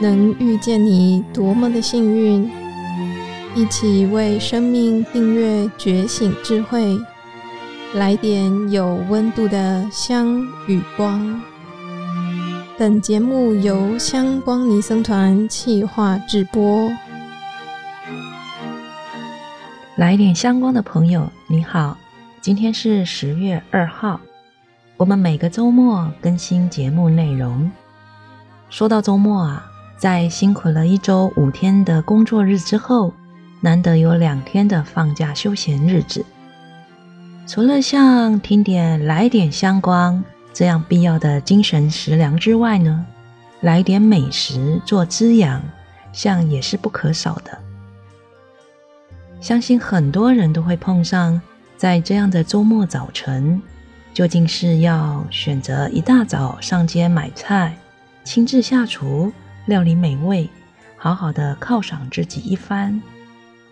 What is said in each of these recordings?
能遇见你多么的幸运！一起为生命订阅觉醒智慧，来点有温度的香与光。本节目由香光尼僧团企划制播。来点香光的朋友，你好，今天是十月二号。我们每个周末更新节目内容。说到周末啊，在辛苦了一周五天的工作日之后，难得有两天的放假休闲日子。除了像听点来点香光这样必要的精神食粮之外呢，来点美食做滋养，像也是不可少的。相信很多人都会碰上，在这样的周末早晨，究竟是要选择一大早上街买菜，亲自下厨料理美味，好好的犒赏自己一番，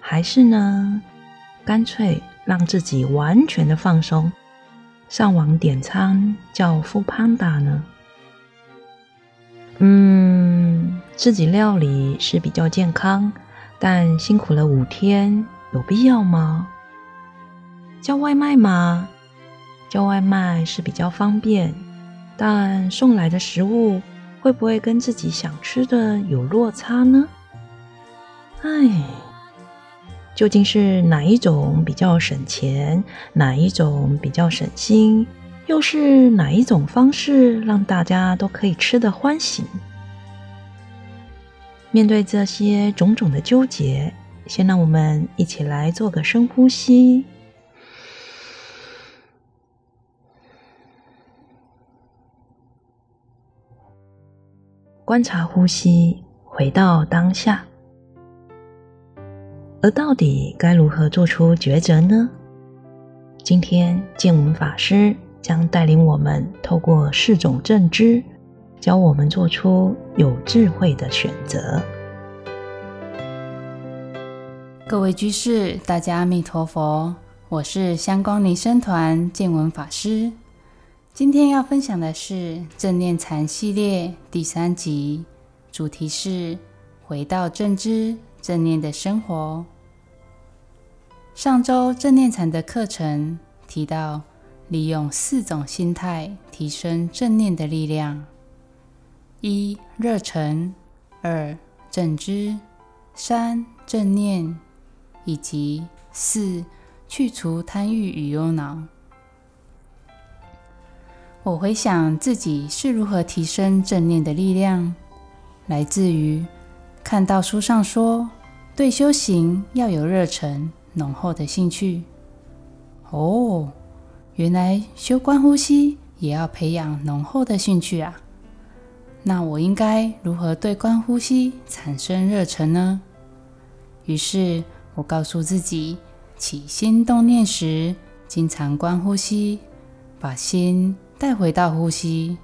还是呢，干脆让自己完全的放松，上网点餐叫富胖达呢？嗯，自己料理是比较健康，但辛苦了五天。有必要吗？叫外卖吗？叫外卖是比较方便，但送来的食物会不会跟自己想吃的有落差呢？唉，究竟是哪一种比较省钱，哪一种比较省心，又是哪一种方式让大家都可以吃得欢喜？面对这些种种的纠结。先让我们一起来做个深呼吸，观察呼吸，回到当下。而到底该如何做出抉择呢？今天见闻法师将带领我们透过四种正知，教我们做出有智慧的选择。各位居士，大家阿弥陀佛！我是香光尼僧团见闻法师。今天要分享的是正念禅系列第三集，主题是回到正知正念的生活。上周正念禅的课程提到，利用四种心态提升正念的力量：一、热忱；二、正知；三、正念。以及四，去除贪欲与忧恼。我回想自己是如何提升正念的力量，来自于看到书上说，对修行要有热忱、浓厚的兴趣。哦，原来修观呼吸也要培养浓厚的兴趣啊！那我应该如何对观呼吸产生热忱呢？于是。我告诉自己，起心动念时，经常观呼吸，把心带回到呼吸，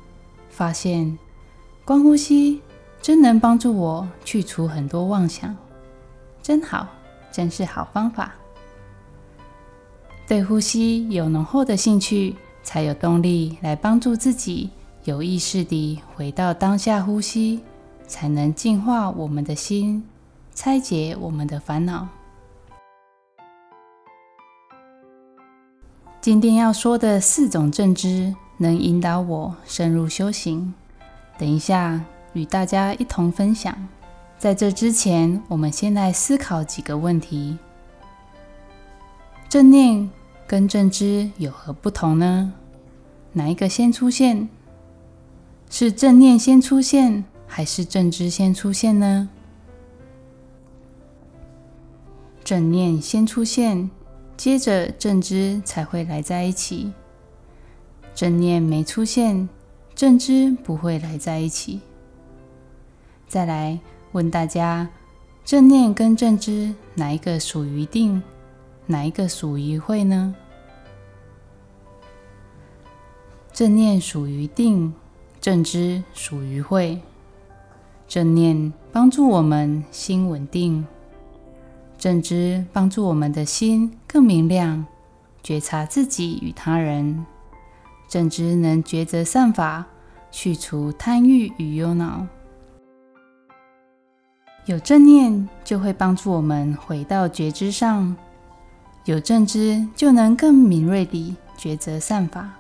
发现观呼吸真能帮助我去除很多妄想，真好，真是好方法。对呼吸有浓厚的兴趣，才有动力来帮助自己有意识地回到当下呼吸，才能净化我们的心，拆解我们的烦恼。今天要说的四种正知，能引导我深入修行。等一下与大家一同分享。在这之前，我们先来思考几个问题：正念跟正知有何不同呢？哪一个先出现？是正念先出现，还是正知先出现呢？正念先出现。接着正知才会来在一起，正念没出现，正知不会来在一起。再来问大家，正念跟正知哪一个属于定，哪一个属于会呢？正念属于定，正知属于会。正念帮助我们心稳定。正知帮助我们的心更明亮，觉察自己与他人。正知能抉择善法，去除贪欲与忧恼。有正念就会帮助我们回到觉知上，有正知就能更敏锐地抉择善法。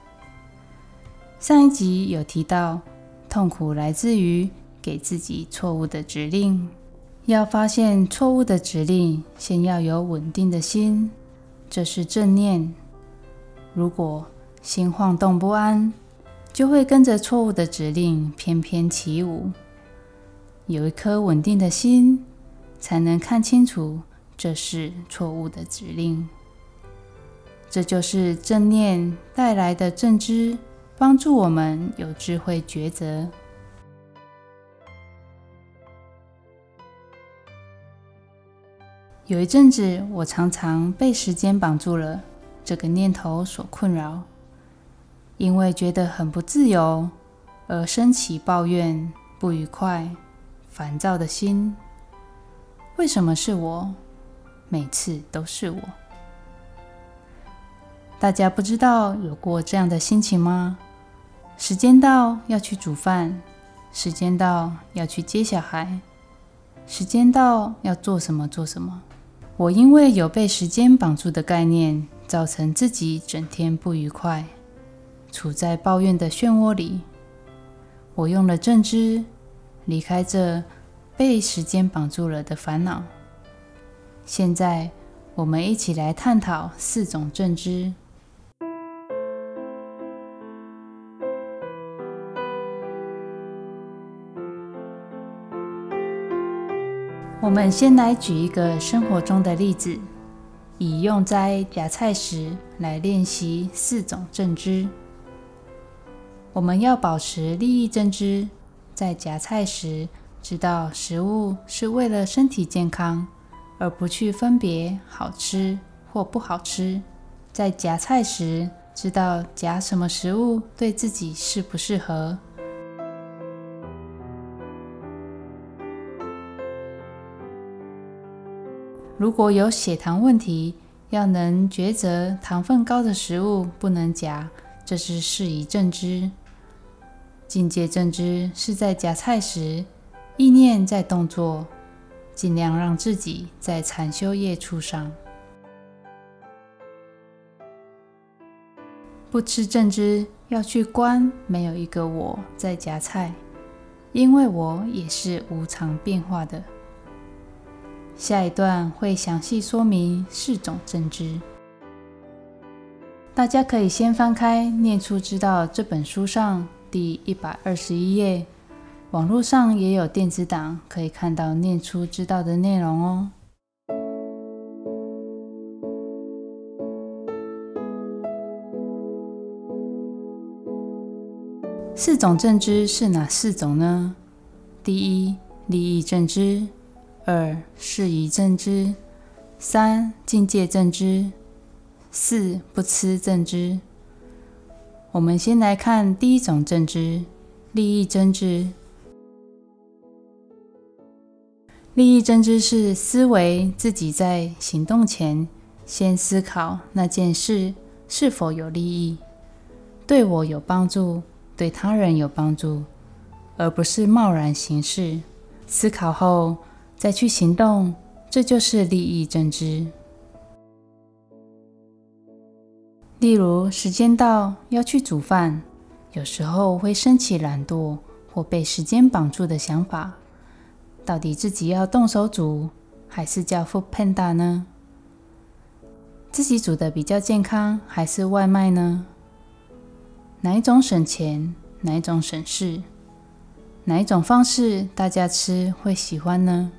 上一集有提到，痛苦来自于给自己错误的指令。要发现错误的指令，先要有稳定的心，这是正念。如果心晃动不安，就会跟着错误的指令翩翩起舞。有一颗稳定的心，才能看清楚这是错误的指令。这就是正念带来的正知，帮助我们有智慧抉择。有一阵子，我常常被时间绑住了，这个念头所困扰，因为觉得很不自由，而升起抱怨、不愉快、烦躁的心。为什么是我？每次都是我。大家不知道有过这样的心情吗？时间到要去煮饭，时间到要去接小孩，时间到要做什么做什么。我因为有被时间绑住的概念，造成自己整天不愉快，处在抱怨的漩涡里。我用了正知，离开这被时间绑住了的烦恼。现在，我们一起来探讨四种正知。我们先来举一个生活中的例子，以用在夹菜时来练习四种正知。我们要保持利益正知，在夹菜时知道食物是为了身体健康，而不去分别好吃或不好吃。在夹菜时知道夹什么食物对自己适不适合。如果有血糖问题，要能抉择糖分高的食物不能夹，这是适宜正知。境界正知是在夹菜时，意念在动作，尽量让自己在禅修业处上。不吃正知要去观，没有一个我在夹菜，因为我也是无常变化的。下一段会详细说明四种正知，大家可以先翻开《念出知道》这本书上第一百二十一页，网络上也有电子档，可以看到《念出知道》的内容哦。四种正知是哪四种呢？第一，利益正知。二适宜正知，三境界正知，四不吃正知。我们先来看第一种正知：利益正知。利益正知是思维自己在行动前，先思考那件事是否有利益，对我有帮助，对他人有帮助，而不是贸然行事。思考后。再去行动，这就是利益正知。例如，时间到要去煮饭，有时候会升起懒惰或被时间绑住的想法：到底自己要动手煮，还是叫 Food Panda 呢？自己煮的比较健康，还是外卖呢？哪一种省钱？哪一种省事？哪一种方式大家吃会喜欢呢？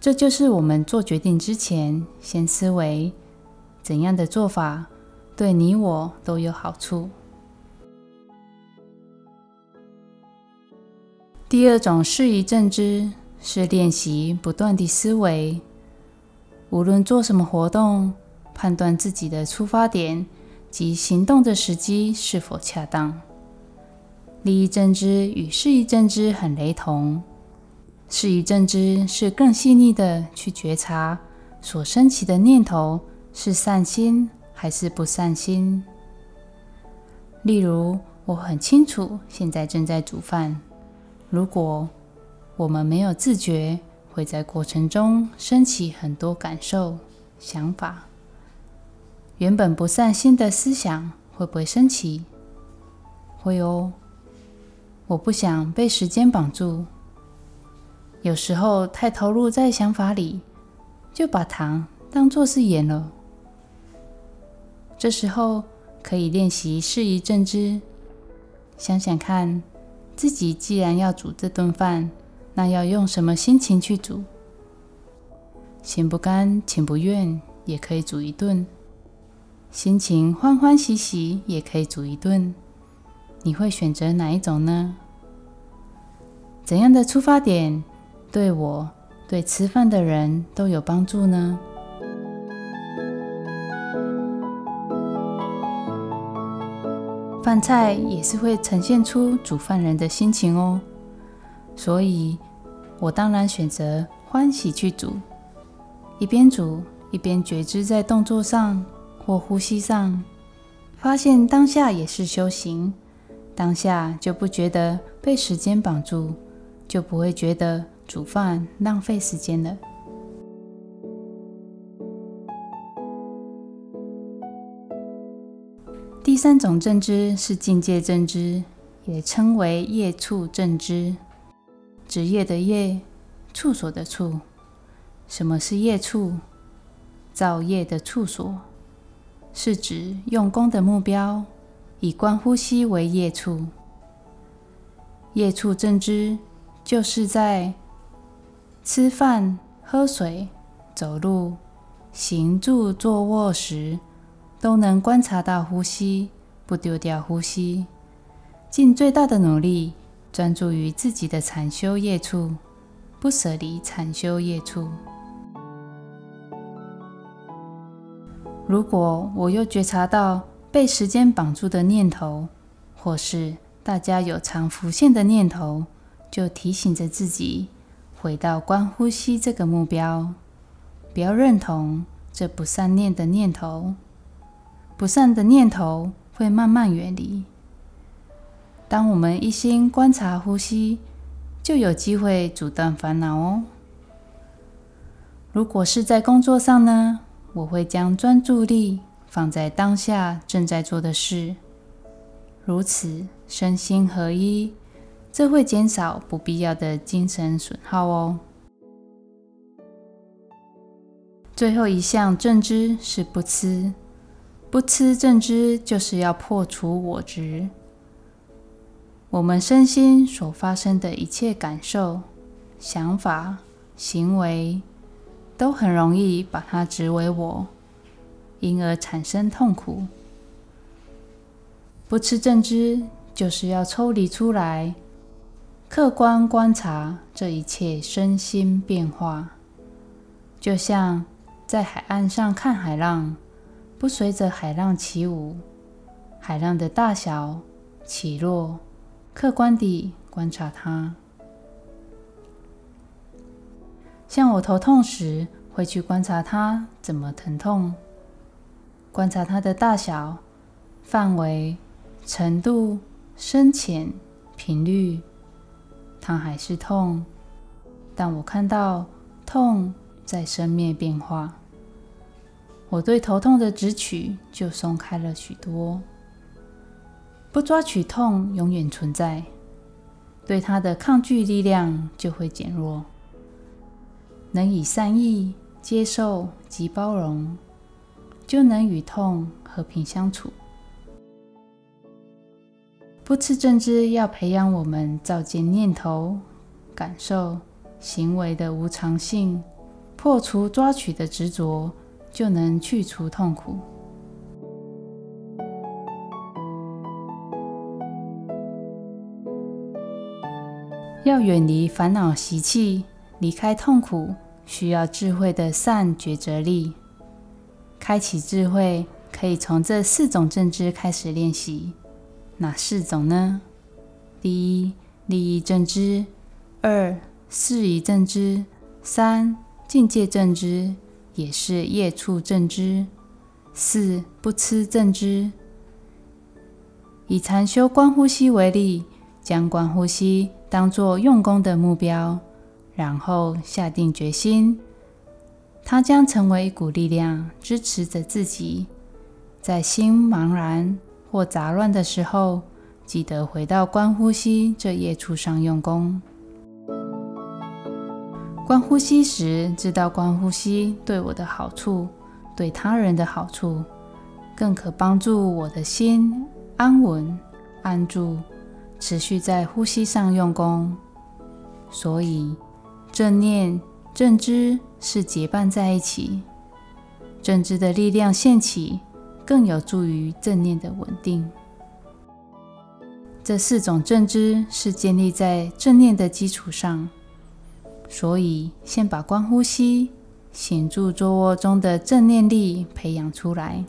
这就是我们做决定之前，先思维怎样的做法对你我都有好处。第二种适宜正知是练习不断的思维，无论做什么活动，判断自己的出发点及行动的时机是否恰当。利益正知与适宜正知很雷同。适宜正知是更细腻的去觉察所升起的念头是善心还是不善心。例如，我很清楚现在正在煮饭，如果我们没有自觉，会在过程中升起很多感受、想法。原本不善心的思想会不会升起？会哦。我不想被时间绑住。有时候太投入在想法里，就把糖当作是盐了。这时候可以练习适宜正知，想想看，自己既然要煮这顿饭，那要用什么心情去煮？心不甘情不愿也可以煮一顿，心情欢欢喜喜也可以煮一顿。你会选择哪一种呢？怎样的出发点对我、对吃饭的人都有帮助呢？饭菜也是会呈现出煮饭人的心情哦，所以我当然选择欢喜去煮，一边煮一边觉知在动作上或呼吸上，发现当下也是修行，当下就不觉得被时间绑住，就不会觉得煮饭浪费时间了。第三种正知是境界正知，也称为业处正知。职业的业，处所的处。什么是业处？造业的处所，是指用功的目标，以观呼吸为业处。业处正知，就是在吃饭、喝水、走路、行住坐卧时。都能观察到呼吸，不丢掉呼吸，尽最大的努力专注于自己的禅修业处，不舍离禅修业处。如果我又觉察到被时间绑住的念头，或是大家有常浮现的念头，就提醒着自己回到观呼吸这个目标，不要认同这不善念的念头。不善的念头会慢慢远离。当我们一心观察呼吸，就有机会阻断烦恼哦。如果是在工作上呢，我会将专注力放在当下正在做的事，如此身心合一，这会减少不必要的精神损耗哦。最后一项正知是不吃。不吃正知，就是要破除我执。我们身心所发生的一切感受、想法、行为，都很容易把它执为我，因而产生痛苦。不吃正知，就是要抽离出来，客观观察这一切身心变化，就像在海岸上看海浪。不随着海浪起舞，海浪的大小起落，客观地观察它。像我头痛时，会去观察它怎么疼痛，观察它的大小、范围、程度、深浅、频率。它还是痛，但我看到痛在生灭变化。我对头痛的执取就松开了许多，不抓取痛永远存在，对它的抗拒力量就会减弱，能以善意接受及包容，就能与痛和平相处。不吃正知要培养我们照见念头、感受、行为的无常性，破除抓取的执着。就能去除痛苦。要远离烦恼习气，离开痛苦，需要智慧的善抉择力。开启智慧，可以从这四种正知开始练习。哪四种呢？第一，利益正知；二，事宜正知；三，境界正知。也是业处正知，四不吃正知。以禅修观呼吸为例，将观呼吸当作用功的目标，然后下定决心，它将成为一股力量，支持着自己。在心茫然或杂乱的时候，记得回到观呼吸这页处上用功。观呼吸时，知道观呼吸对我的好处，对他人的好处，更可帮助我的心安稳、安住，持续在呼吸上用功。所以，正念、正知是结伴在一起，正知的力量现起，更有助于正念的稳定。这四种正知是建立在正念的基础上。所以，先把观呼吸、显著坐卧中的正念力培养出来，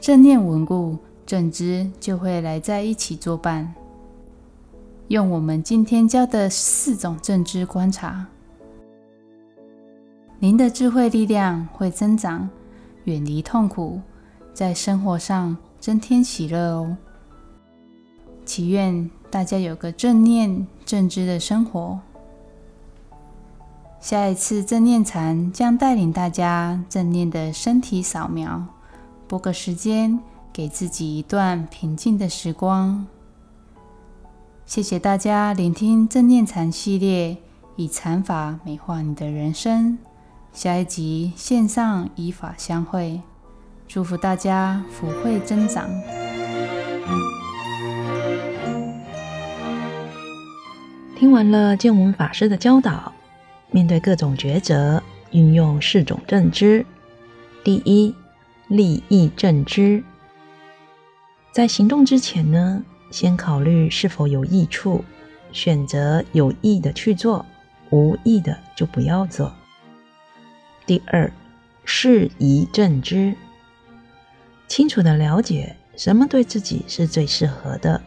正念稳固，正知就会来在一起作伴。用我们今天教的四种正知观察，您的智慧力量会增长，远离痛苦，在生活上增添喜乐哦。祈愿大家有个正念正知的生活。下一次正念禅将带领大家正念的身体扫描，拨个时间给自己一段平静的时光。谢谢大家聆听正念禅系列，以禅法美化你的人生。下一集线上以法相会，祝福大家福慧增长。听完了建文法师的教导。面对各种抉择，运用四种正知。第一，利益正知。在行动之前呢，先考虑是否有益处，选择有益的去做，无益的就不要做。第二，适宜正知。清楚的了解什么对自己是最适合的，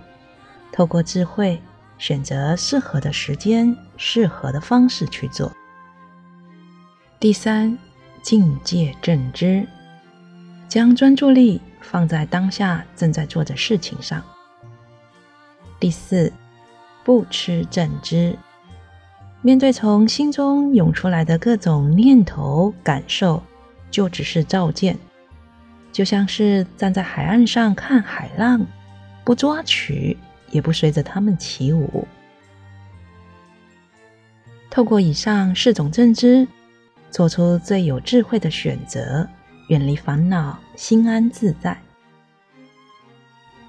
透过智慧。选择适合的时间、适合的方式去做。第三，境界正知，将专注力放在当下正在做的事情上。第四，不吃正知，面对从心中涌出来的各种念头、感受，就只是照见，就像是站在海岸上看海浪，不抓取。也不随着他们起舞。透过以上四种正知，做出最有智慧的选择，远离烦恼，心安自在。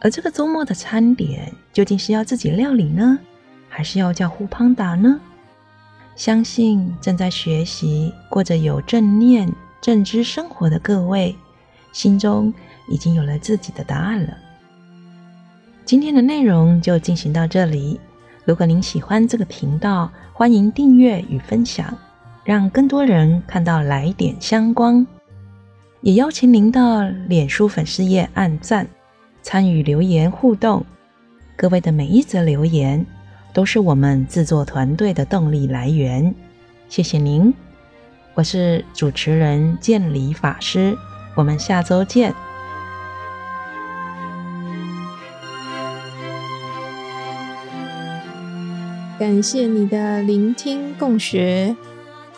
而这个周末的餐点究竟是要自己料理呢，还是要叫呼胖达呢？相信正在学习、过着有正念、正知生活的各位，心中已经有了自己的答案了。今天的内容就进行到这里。如果您喜欢这个频道，欢迎订阅与分享，让更多人看到来点香光。也邀请您到脸书粉丝页按赞，参与留言互动。各位的每一则留言，都是我们制作团队的动力来源。谢谢您，我是主持人建理法师，我们下周见。感谢你的聆听共学，